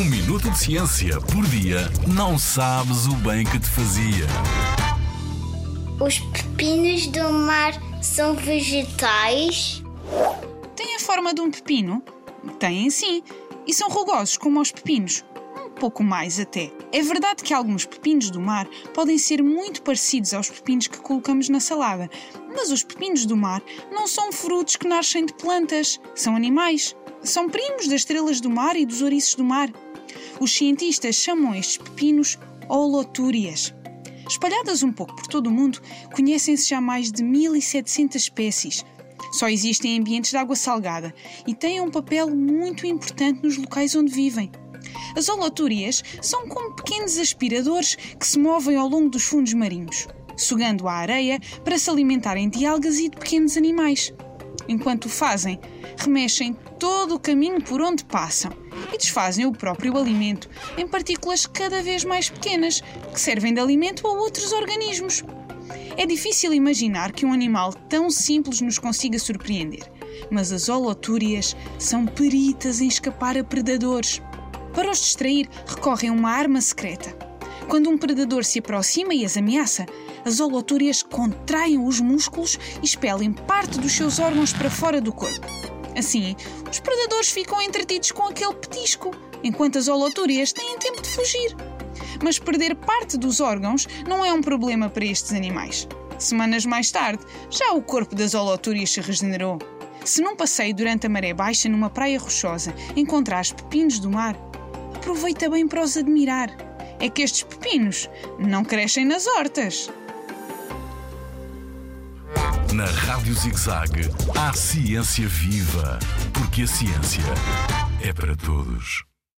Um minuto de ciência por dia não sabes o bem que te fazia. Os pepinos do mar são vegetais? Têm a forma de um pepino? Têm sim. E são rugosos como os pepinos. Pouco mais até. É verdade que alguns pepinos do mar podem ser muito parecidos aos pepinos que colocamos na salada, mas os pepinos do mar não são frutos que nascem de plantas, são animais. São primos das estrelas do mar e dos ouriços do mar. Os cientistas chamam estes pepinos holotúrias. Espalhadas um pouco por todo o mundo, conhecem-se já mais de 1700 espécies. Só existem em ambientes de água salgada e têm um papel muito importante nos locais onde vivem. As holotúrias são como pequenos aspiradores que se movem ao longo dos fundos marinhos, sugando a areia para se alimentarem de algas e de pequenos animais. Enquanto o fazem, remexem todo o caminho por onde passam e desfazem o próprio alimento em partículas cada vez mais pequenas que servem de alimento a outros organismos. É difícil imaginar que um animal tão simples nos consiga surpreender, mas as holotúrias são peritas em escapar a predadores. Para os distrair, recorrem a uma arma secreta. Quando um predador se aproxima e as ameaça, as holotúrias contraem os músculos e expelem parte dos seus órgãos para fora do corpo. Assim, os predadores ficam entretidos com aquele petisco, enquanto as holotúrias têm tempo de fugir. Mas perder parte dos órgãos não é um problema para estes animais. Semanas mais tarde, já o corpo das holotúrias se regenerou. Se num passeio durante a maré baixa numa praia rochosa encontrares pepinos do mar, aproveita bem para os admirar. É que estes pepinos não crescem nas hortas. Na Rádio ZigZag há ciência viva, porque a ciência é para todos.